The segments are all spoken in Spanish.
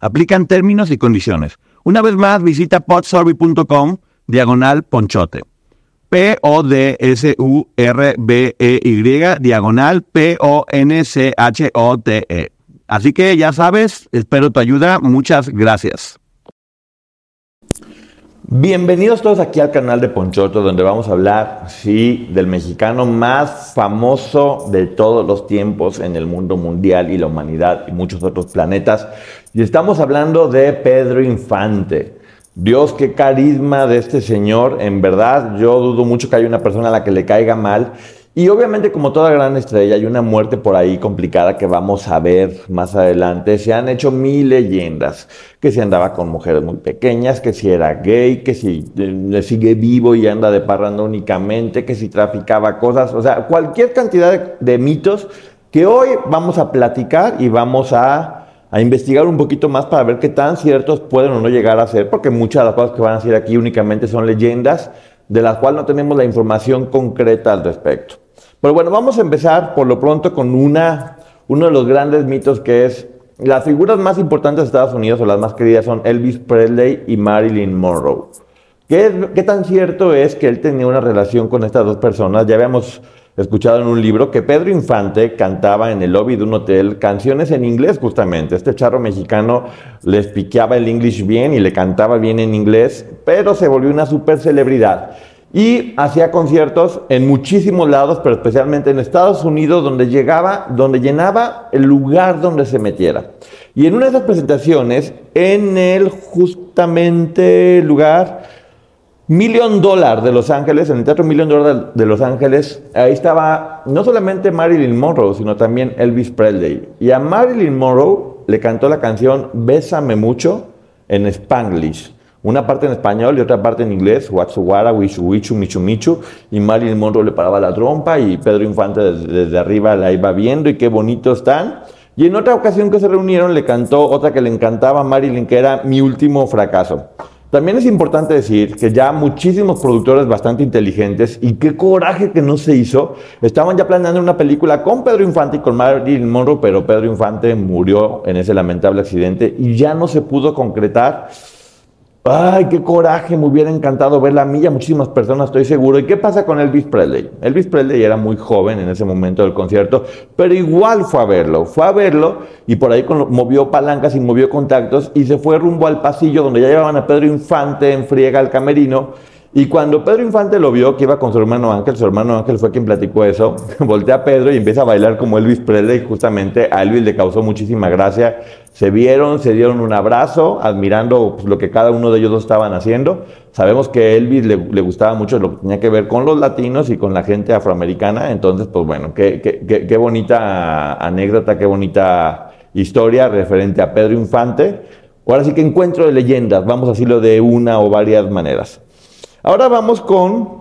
Aplican términos y condiciones. Una vez más, visita podsurvey.com diagonal ponchote. P-O-D-S-U-R-B-E-Y diagonal P-O-N-C-H-O-T-E. Así que ya sabes, espero tu ayuda. Muchas gracias. Bienvenidos todos aquí al canal de Ponchoto, donde vamos a hablar, sí, del mexicano más famoso de todos los tiempos en el mundo mundial y la humanidad y muchos otros planetas. Y estamos hablando de Pedro Infante. Dios, qué carisma de este señor. En verdad, yo dudo mucho que haya una persona a la que le caiga mal. Y obviamente, como toda gran estrella, hay una muerte por ahí complicada que vamos a ver más adelante. Se han hecho mil leyendas, que si andaba con mujeres muy pequeñas, que si era gay, que si eh, le sigue vivo y anda de parranda únicamente, que si traficaba cosas, o sea, cualquier cantidad de, de mitos que hoy vamos a platicar y vamos a, a, investigar un poquito más para ver qué tan ciertos pueden o no llegar a ser, porque muchas de las cosas que van a decir aquí únicamente son leyendas de las cuales no tenemos la información concreta al respecto. Pero bueno, vamos a empezar por lo pronto con una, uno de los grandes mitos que es las figuras más importantes de Estados Unidos o las más queridas son Elvis Presley y Marilyn Monroe. ¿Qué, ¿Qué, tan cierto es que él tenía una relación con estas dos personas? Ya habíamos escuchado en un libro que Pedro Infante cantaba en el lobby de un hotel canciones en inglés justamente. Este charro mexicano les piqueaba el English bien y le cantaba bien en inglés, pero se volvió una super celebridad. Y hacía conciertos en muchísimos lados, pero especialmente en Estados Unidos, donde llegaba, donde llenaba el lugar donde se metiera. Y en una de esas presentaciones, en el justamente lugar Million Dollar de Los Ángeles, en el Teatro Million Dollar de Los Ángeles, ahí estaba no solamente Marilyn Monroe, sino también Elvis Presley. Y a Marilyn Monroe le cantó la canción Bésame mucho en Spanglish. Una parte en español y otra parte en inglés, Watsuwara, Wishu Wichu, Michu Michu, y Marilyn Monroe le paraba la trompa y Pedro Infante desde, desde, arriba la iba viendo y qué bonito están. Y en otra ocasión que se reunieron le cantó otra que le encantaba a Marilyn, que era Mi último fracaso. También es importante decir que ya muchísimos productores bastante inteligentes, y qué coraje que no se hizo, estaban ya planeando una película con Pedro Infante y con Marilyn Monroe, pero Pedro Infante murió en ese lamentable accidente y ya no se pudo concretar Ay, qué coraje, me hubiera encantado verla a mí y a muchísimas personas, estoy seguro. ¿Y qué pasa con Elvis Presley? Elvis Presley era muy joven en ese momento del concierto, pero igual fue a verlo. Fue a verlo y por ahí movió palancas y movió contactos y se fue rumbo al pasillo donde ya llevaban a Pedro Infante en friega al camerino y cuando Pedro Infante lo vio que iba con su hermano Ángel, su hermano Ángel fue quien platicó eso, voltea a Pedro y empieza a bailar como Elvis Presley, justamente a Elvis le causó muchísima gracia. Se vieron, se dieron un abrazo, admirando pues, lo que cada uno de ellos dos estaban haciendo. Sabemos que Elvis le, le, gustaba mucho lo que tenía que ver con los latinos y con la gente afroamericana, entonces, pues bueno, qué, qué bonita anécdota, qué bonita historia referente a Pedro Infante. Ahora sí que encuentro de leyendas, vamos a decirlo de una o varias maneras. Ahora vamos con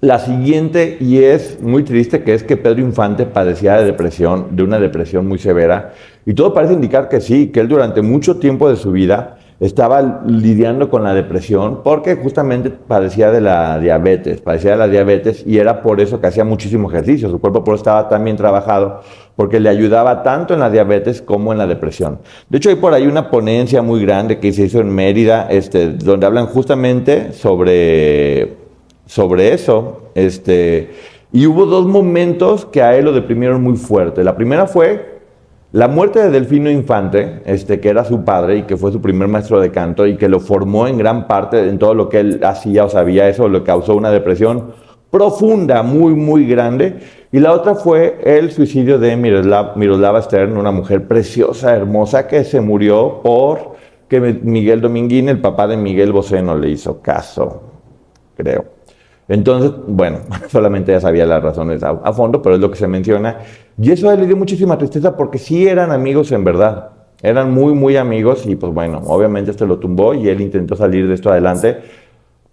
la siguiente y es muy triste, que es que Pedro Infante padecía de depresión, de una depresión muy severa, y todo parece indicar que sí, que él durante mucho tiempo de su vida estaba lidiando con la depresión porque justamente padecía de la diabetes, padecía de la diabetes y era por eso que hacía muchísimo ejercicio, su cuerpo por eso estaba tan bien trabajado porque le ayudaba tanto en la diabetes como en la depresión. De hecho hay por ahí una ponencia muy grande que se hizo en Mérida, este, donde hablan justamente sobre, sobre eso, este, y hubo dos momentos que a él lo deprimieron muy fuerte. La primera fue La muerte de Delfino Infante, este, que era su padre y que fue su primer maestro de canto y que lo formó en gran parte en todo lo que él hacía o sabía, eso le causó una depresión profunda, muy, muy grande. Y la otra fue el suicidio de Miroslava, Stern, una mujer preciosa, hermosa, que se murió por que Miguel Dominguín, el papá de Miguel Bosé, no le hizo caso, creo. Entonces, bueno, solamente ya sabía las razones a, fondo, pero es lo que se menciona. Y eso le dio muchísima tristeza porque sí eran amigos en verdad. Eran muy, muy amigos y pues bueno, obviamente este lo tumbó y él intentó salir de esto adelante.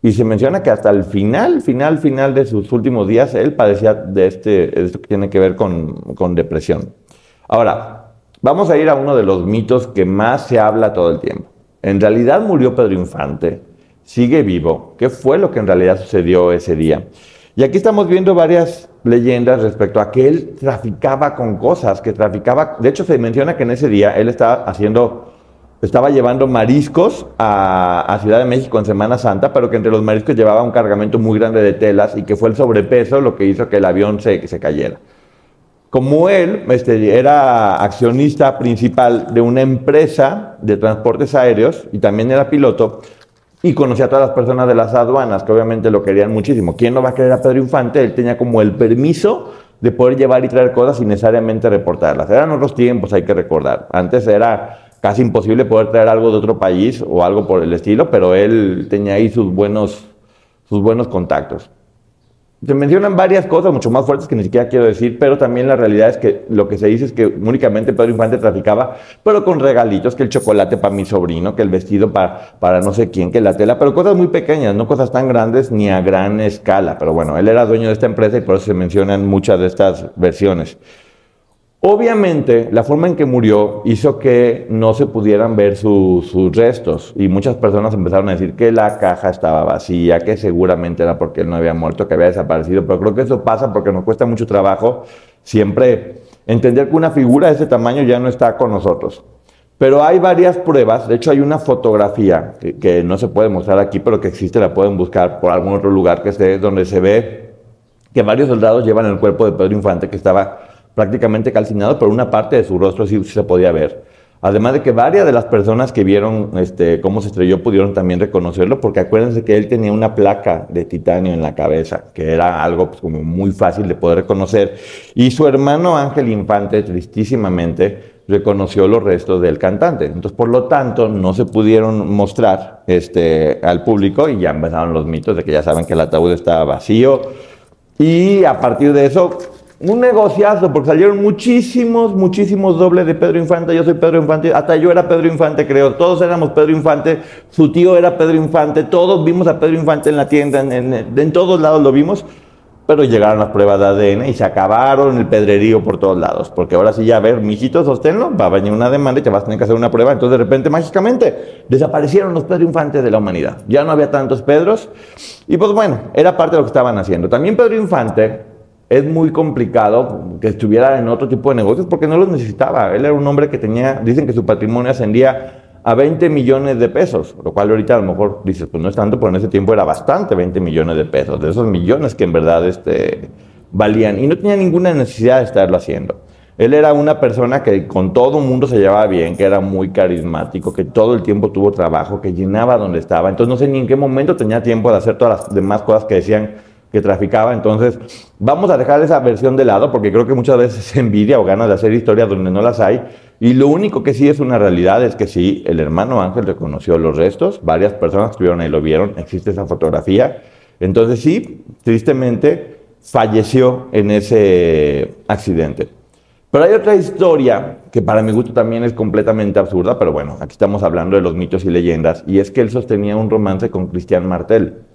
Y se menciona que hasta el final, final, final de sus últimos días, él padecía de, este, esto que tiene que ver con, con depresión. Ahora, vamos a ir a uno de los mitos que más se habla todo el tiempo. En realidad murió Pedro Infante sigue vivo. ¿Qué fue lo que en realidad sucedió ese día? Y aquí estamos viendo varias leyendas respecto a que él traficaba con cosas, que traficaba, de hecho se menciona que en ese día él estaba haciendo, estaba llevando mariscos a, Ciudad de México en Semana Santa, pero que entre los mariscos llevaba un cargamento muy grande de telas y que fue el sobrepeso lo que hizo que el avión se, se cayera. Como él este, era accionista principal de una empresa de transportes aéreos y también era piloto, y conocía a todas las personas de las aduanas, que obviamente lo querían muchísimo. ¿Quién no va a querer a Pedro Infante? Él tenía como el permiso de poder llevar y traer cosas sin necesariamente reportarlas. Eran otros tiempos, hay que recordar. Antes era casi imposible poder traer algo de otro país o algo por el estilo, pero él tenía ahí sus buenos, sus buenos contactos. Se mencionan varias cosas mucho más fuertes que ni siquiera quiero decir, pero también la realidad es que lo que se dice es que únicamente Pedro Infante traficaba, pero con regalitos, que el chocolate para mi sobrino, que el vestido para, para no sé quién, que la tela, pero cosas muy pequeñas, no cosas tan grandes ni a gran escala. Pero bueno, él era dueño de esta empresa y por eso se mencionan muchas de estas versiones. Obviamente, la forma en que murió hizo que no se pudieran ver sus restos y muchas personas empezaron a decir que la caja estaba vacía, que seguramente era porque él no había muerto, que había desaparecido, pero creo que eso pasa porque nos cuesta mucho trabajo siempre entender que una figura de ese tamaño ya no está con nosotros. Pero hay varias pruebas, de hecho hay una fotografía que, no se puede mostrar aquí, pero que existe, la pueden buscar por algún otro lugar que esté, donde se ve que varios soldados llevan el cuerpo de Pedro Infante que estaba prácticamente calcinado, pero una parte de su rostro sí, se podía ver. Además de que varias de las personas que vieron este, cómo se estrelló pudieron también reconocerlo, porque acuérdense que él tenía una placa de titanio en la cabeza, que era algo pues, como muy fácil de poder reconocer. Y su hermano Ángel Infante, tristísimamente, reconoció los restos del cantante. Entonces, por lo tanto, no se pudieron mostrar este, al público y ya empezaron los mitos de que ya saben que el ataúd estaba vacío. Y a partir de eso, un negociazo, porque salieron muchísimos, muchísimos dobles de Pedro Infante. Yo soy Pedro Infante, hasta yo era Pedro Infante, creo. Todos éramos Pedro Infante, su tío era Pedro Infante, todos vimos a Pedro Infante en la tienda, en, todos lados lo vimos. Pero llegaron las pruebas de ADN y se acabaron el pedrerío por todos lados. Porque ahora sí, ya, a ver, mijito, sosténlo, va a venir una demanda y te vas a tener que hacer una prueba. Entonces, de repente, mágicamente, desaparecieron los Pedro Infantes de la humanidad. Ya no había tantos Pedros. Y pues bueno, era parte de lo que estaban haciendo. También Pedro Infante es muy complicado que estuviera en otro tipo de negocios porque no los necesitaba. Él era un hombre que tenía, dicen que su patrimonio ascendía a 20 millones de pesos, lo cual ahorita a lo mejor dices, pues no es tanto, pero en ese tiempo era bastante 20 millones de pesos, de esos millones que en verdad este, valían y no tenía ninguna necesidad de estarlo haciendo. Él era una persona que con todo el mundo se llevaba bien, que era muy carismático, que todo el tiempo tuvo trabajo, que llenaba donde estaba. Entonces no sé ni en qué momento tenía tiempo de hacer todas las demás cosas que decían que traficaba. Entonces, vamos a dejar esa versión de lado porque creo que muchas veces envidia o ganas de hacer historias donde no las hay. Y lo único que sí es una realidad es que sí, el hermano Ángel reconoció los restos, varias personas estuvieron ahí lo vieron, existe esa fotografía. Entonces sí, tristemente falleció en ese accidente. Pero hay otra historia que para mi gusto también es completamente absurda, pero bueno, aquí estamos hablando de los mitos y leyendas, y es que él sostenía un romance con Cristian Martel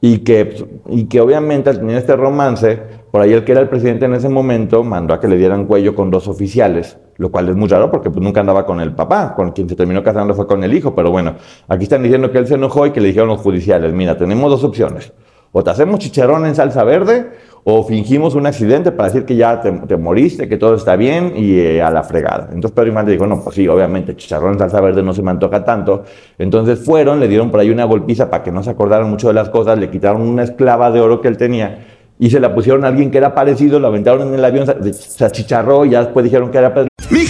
y que, y que obviamente al tener este romance, por ahí el que era el presidente en ese momento mandó a que le dieran cuello con dos oficiales, lo cual es muy raro porque pues, nunca andaba con el papá, con quien se terminó casando fue con el hijo, pero bueno, aquí están diciendo que él se enojó y que le dijeron los judiciales, mira, tenemos dos opciones, o te hacemos chicharrón en salsa verde o fingimos un accidente para decir que ya te, moriste, que todo está bien y eh, a la fregada. Entonces Pedro Infante dijo, no, pues sí, obviamente, chicharrón en salsa verde no se me antoja tanto. Entonces fueron, le dieron por ahí una golpiza para que no se acordaran mucho de las cosas, le quitaron una esclava de oro que él tenía y se la pusieron a alguien que era parecido, lo aventaron en el avión, se achicharró y ya después dijeron que era Pedro.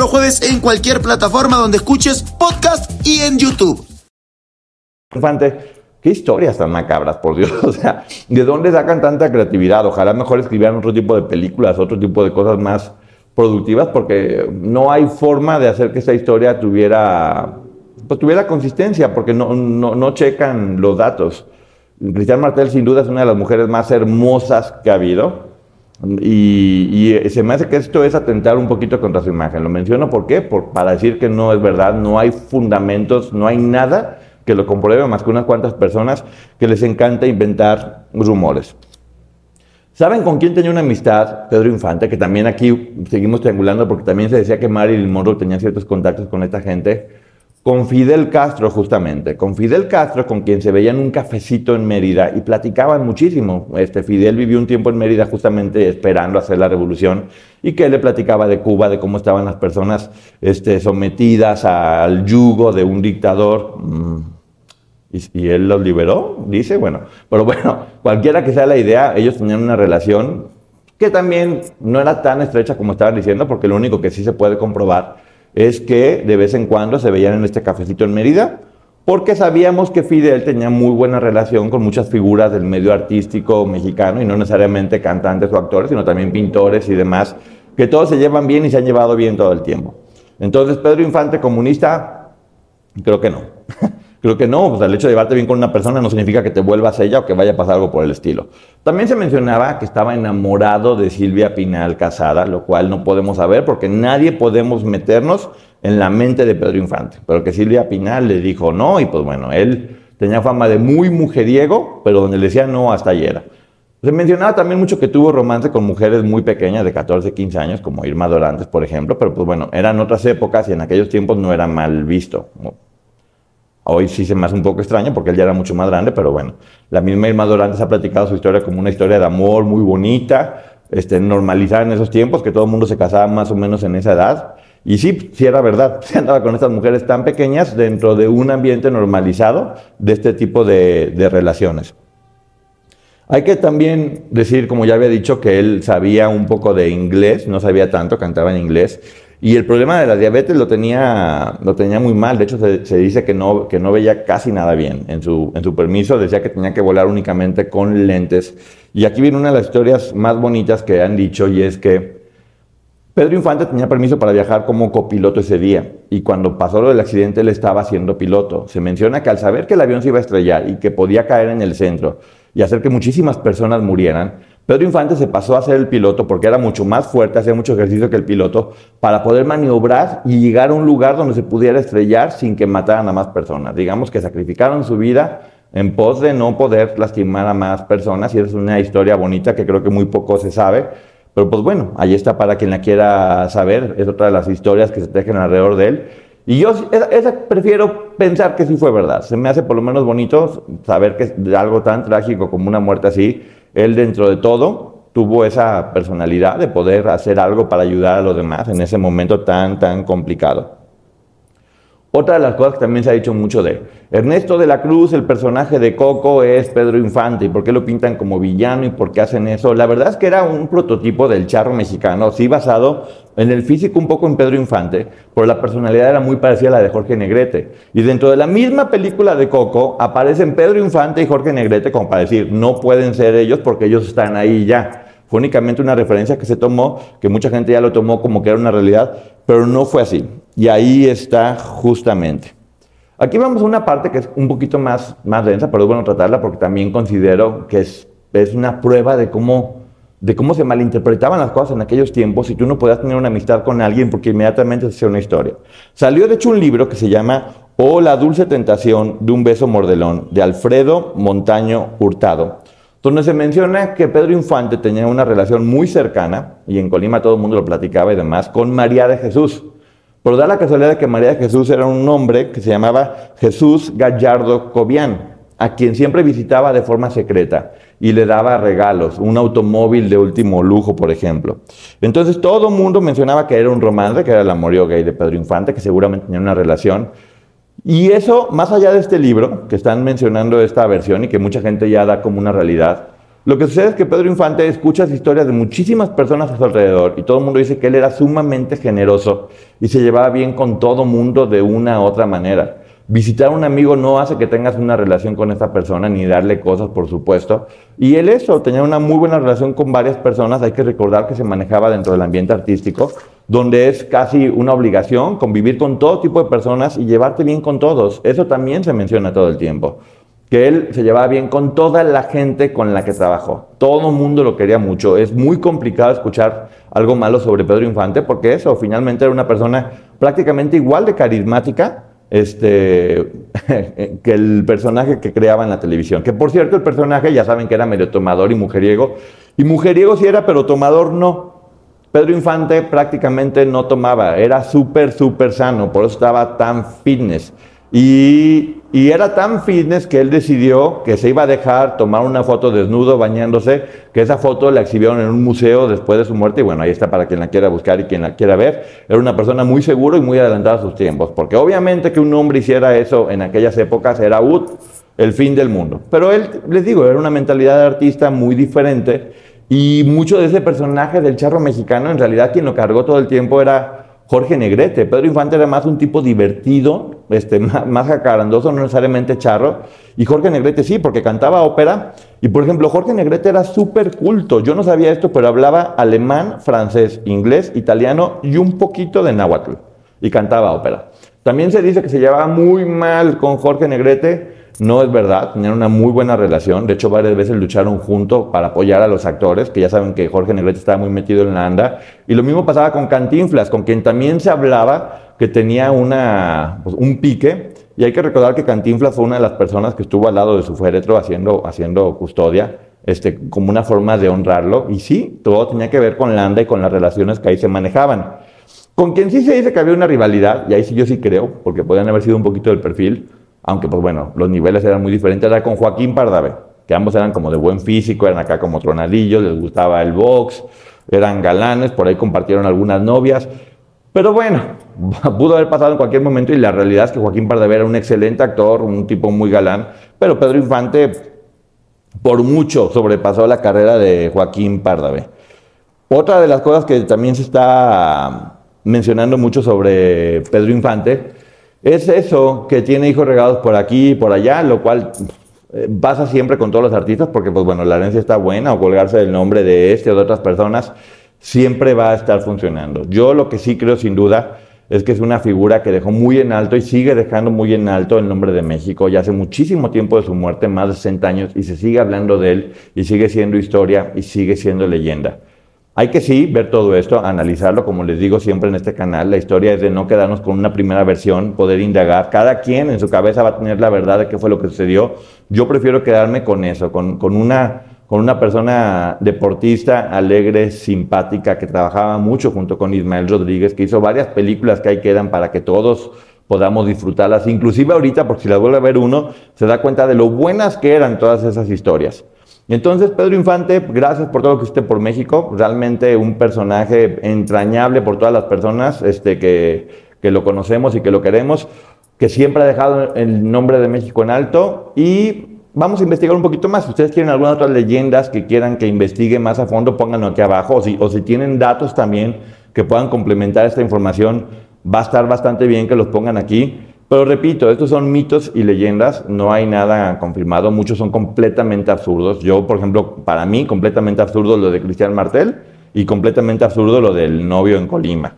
los jueves en cualquier plataforma donde escuches podcast y en YouTube. Qué historias tan macabras, por Dios. O sea, ¿de dónde sacan tanta creatividad? Ojalá mejor escribieran otro tipo de películas, otro tipo de cosas más productivas, porque no hay forma de hacer que esta historia tuviera, pues, tuviera consistencia, porque no, no, no checan los datos. Cristian Martel sin duda es una de las mujeres más hermosas que ha habido. Y, y, se me hace que esto es atentar un poquito contra su imagen. Lo menciono ¿por qué? Por, para decir que no es verdad, no hay fundamentos, no hay nada que lo compruebe más que unas cuantas personas que les encanta inventar rumores. ¿Saben con quién tenía una amistad Pedro Infante? Que también aquí seguimos triangulando porque también se decía que Marilyn Monroe tenía ciertos contactos con esta gente con Fidel Castro justamente, con Fidel Castro con quien se veía en un cafecito en Mérida y platicaban muchísimo. Este Fidel vivió un tiempo en Mérida justamente esperando hacer la revolución y que le platicaba de Cuba, de cómo estaban las personas este, sometidas al yugo de un dictador. Mm, y, y, él los liberó, dice, bueno, pero bueno, cualquiera que sea la idea, ellos tenían una relación que también no era tan estrecha como estaban diciendo, porque lo único que sí se puede comprobar es que de vez en cuando se veían en este cafecito en Mérida, porque sabíamos que Fidel tenía muy buena relación con muchas figuras del medio artístico mexicano, y no necesariamente cantantes o actores, sino también pintores y demás, que todos se llevan bien y se han llevado bien todo el tiempo. Entonces, Pedro Infante, comunista, creo que no. Creo que no, pues el hecho de llevarte bien con una persona no significa que te vuelvas ella o que vaya a pasar algo por el estilo. También se mencionaba que estaba enamorado de Silvia Pinal casada, lo cual no podemos saber porque nadie podemos meternos en la mente de Pedro Infante. Pero que Silvia Pinal le dijo no y pues bueno, él tenía fama de muy mujeriego, pero donde le decía no hasta ayer. Se mencionaba también mucho que tuvo romance con mujeres muy pequeñas, de 14, 15 años, como Irma Dorantes, por ejemplo, pero pues bueno, eran otras épocas y en aquellos tiempos no era mal visto. Hoy sí se me hace un poco extraño porque él ya era mucho más grande, pero bueno, la misma Irma Dorantes ha platicado su historia como una historia de amor muy bonita, este, normalizada en esos tiempos, que todo el mundo se casaba más o menos en esa edad. Y sí, sí era verdad, se andaba con estas mujeres tan pequeñas dentro de un ambiente normalizado de este tipo de, de relaciones. Hay que también decir, como ya había dicho, que él sabía un poco de inglés, no sabía tanto, cantaba en inglés, y el problema de la diabetes lo tenía, lo tenía muy mal. De hecho, se, dice que no, que no veía casi nada bien. En su, en su permiso decía que tenía que volar únicamente con lentes. Y aquí viene una de las historias más bonitas que han dicho y es que Pedro Infante tenía permiso para viajar como copiloto ese día. Y cuando pasó lo del accidente, él estaba siendo piloto. Se menciona que al saber que el avión se iba a estrellar y que podía caer en el centro y hacer que muchísimas personas murieran, Pedro Infante se pasó a ser el piloto porque era mucho más fuerte, hacía mucho ejercicio que el piloto, para poder maniobrar y llegar a un lugar donde se pudiera estrellar sin que mataran a más personas. Digamos que sacrificaron su vida en pos de no poder lastimar a más personas y es una historia bonita que creo que muy poco se sabe. Pero pues bueno, ahí está para quien la quiera saber, es otra de las historias que se tejen alrededor de él. Y yo prefiero pensar que sí fue verdad. Se me hace por lo menos bonito saber que de algo tan trágico como una muerte así él dentro de todo tuvo esa personalidad de poder hacer algo para ayudar a los demás en ese momento tan, tan complicado. Otra de las cosas que también se ha dicho mucho de Ernesto de la Cruz, el personaje de Coco, es Pedro Infante. ¿Y por qué lo pintan como villano y por qué hacen eso? La verdad es que era un prototipo del charro mexicano, sí basado en el físico un poco en Pedro Infante, pero la personalidad era muy parecida a la de Jorge Negrete. Y dentro de la misma película de Coco aparecen Pedro Infante y Jorge Negrete como para decir, no pueden ser ellos porque ellos están ahí ya. Fue únicamente una referencia que se tomó, que mucha gente ya lo tomó como que era una realidad, pero no fue así. Y ahí está justamente. Aquí vamos a una parte que es un poquito más, más densa, pero es bueno tratarla porque también considero que es, es una prueba de cómo, de cómo se malinterpretaban las cosas en aquellos tiempos y tú no podías tener una amistad con alguien porque inmediatamente se hacía una historia. Salió de hecho un libro que se llama O la dulce tentación de un beso mordelón, de Alfredo Montaño Hurtado donde se menciona que Pedro Infante tenía una relación muy cercana, y en Colima todo el mundo lo platicaba y demás, con María de Jesús. Pero da la casualidad de que María Jesús era un hombre que se llamaba Jesús Gallardo Cobian, a quien siempre visitaba de forma secreta y le daba regalos, un automóvil de último lujo, por ejemplo. Entonces todo el mundo mencionaba que era un romance, que era el amorío gay de Pedro Infante, que seguramente tenía una relación. Y eso, más allá de este libro, que están mencionando esta versión y que mucha gente ya da como una realidad, lo que sucede es que Pedro Infante escucha las historias de muchísimas personas a su alrededor y todo el mundo dice que él era sumamente generoso y se llevaba bien con todo mundo de una u otra manera. Visitar a un amigo no hace que tengas una relación con esa persona ni darle cosas, por supuesto. Y él eso, tenía una muy buena relación con varias personas. Hay que recordar que se manejaba dentro del ambiente artístico, donde es casi una obligación convivir con todo tipo de personas y llevarte bien con todos. Eso también se menciona todo el tiempo. Que él se llevaba bien con toda la gente con la que trabajó. Todo el mundo lo quería mucho. Es muy complicado escuchar algo malo sobre Pedro Infante porque eso, finalmente era una persona prácticamente igual de carismática este, que el personaje que creaba en la televisión. Que por cierto, el personaje ya saben que era medio tomador y mujeriego. Y mujeriego sí era, pero tomador no. Pedro Infante prácticamente no tomaba, era súper, súper sano, por eso estaba tan fitness. Y, era tan fitness que él decidió que se iba a dejar tomar una foto desnudo bañándose, que esa foto la exhibieron en un museo después de su muerte y bueno, ahí está para quien la quiera buscar y quien la quiera ver. Era una persona muy seguro y muy adelantada a sus tiempos, porque obviamente que un hombre hiciera eso en aquellas épocas era el fin del mundo. Pero él, les digo, era una mentalidad de artista muy diferente y mucho de ese personaje del charro mexicano, en realidad quien lo cargó todo el tiempo era Jorge Negrete. Pedro Infante era más un tipo divertido, este, más, jacarandoso, no necesariamente charro. Y Jorge Negrete sí, porque cantaba ópera. Y por ejemplo, Jorge Negrete era súper culto. Yo no sabía esto, pero hablaba alemán, francés, inglés, italiano y un poquito de náhuatl. Y cantaba ópera. También se dice que se llevaba muy mal con Jorge Negrete no es verdad, tenían una muy buena relación. De hecho, varias veces lucharon juntos para apoyar a los actores, que ya saben que Jorge Negrete estaba muy metido en la anda. Y lo mismo pasaba con Cantinflas, con quien también se hablaba que tenía una, pues, un pique. Y hay que recordar que Cantinflas fue una de las personas que estuvo al lado de su féretro haciendo, haciendo custodia, este, como una forma de honrarlo. Y sí, todo tenía que ver con Landa y con las relaciones que ahí se manejaban. Con quien sí se dice que había una rivalidad, y ahí sí yo sí creo, porque podían haber sido un poquito del perfil, aunque pues bueno, los niveles eran muy diferentes, era con Joaquín Pardavé, que ambos eran como de buen físico, eran acá como tronadillos, les gustaba el box, eran galanes, por ahí compartieron algunas novias, pero bueno, pudo haber pasado en cualquier momento y la realidad es que Joaquín Pardavé era un excelente actor, un tipo muy galán, pero Pedro Infante por mucho sobrepasó la carrera de Joaquín Pardavé. Otra de las cosas que también se está mencionando mucho sobre Pedro Infante es eso, que tiene hijos regados por aquí y por allá, lo cual eh, pasa siempre con todos los artistas, porque pues bueno, la herencia está buena, o colgarse del nombre de este o de otras personas, siempre va a estar funcionando. Yo lo que sí creo sin duda es que es una figura que dejó muy en alto y sigue dejando muy en alto el nombre de México. Ya hace muchísimo tiempo de su muerte, más de 60 años, y se sigue hablando de él, y sigue siendo historia, y sigue siendo leyenda. Hay que sí ver todo esto, analizarlo, como les digo siempre en este canal, la historia es de no quedarnos con una primera versión, poder indagar, cada quien en su cabeza va a tener la verdad de qué fue lo que sucedió. Yo prefiero quedarme con eso, con, una, con una persona deportista, alegre, simpática, que trabajaba mucho junto con Ismael Rodríguez, que hizo varias películas que ahí quedan para que todos podamos disfrutarlas, inclusive ahorita, porque si las vuelve a ver uno, se da cuenta de lo buenas que eran todas esas historias. Entonces, Pedro Infante, gracias por todo lo que hiciste por México. Realmente un personaje entrañable por todas las personas este, que, que lo conocemos y que lo queremos, que siempre ha dejado el nombre de México en alto. Y vamos a investigar un poquito más. Si ustedes quieren algunas otras leyendas que quieran que investigue más a fondo, pónganlo aquí abajo. O si, o si tienen datos también que puedan complementar esta información, va a estar bastante bien que los pongan aquí. Pero repito, estos son mitos y leyendas, no hay nada confirmado, muchos son completamente absurdos. Yo, por ejemplo, para mí, completamente absurdo lo de Cristian Martel y completamente absurdo lo del novio en Colima.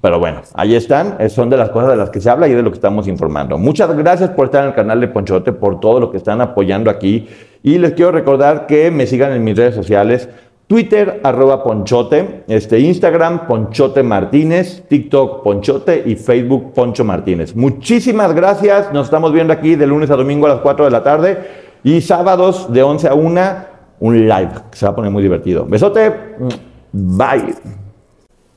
Pero bueno, ahí están, son de las cosas de las que se habla y de lo que estamos informando. Muchas gracias por estar en el canal de Ponchote, por todo lo que están apoyando aquí. Y les quiero recordar que me sigan en mis redes sociales. Twitter, arroba Ponchote, este, Instagram, Ponchote Martínez, TikTok, Ponchote y Facebook, Poncho Martínez. Muchísimas gracias. Nos estamos viendo aquí de lunes a domingo a las 4 de la tarde y sábados de 11 a 1, un live que se va a poner muy divertido. Besote. Bye.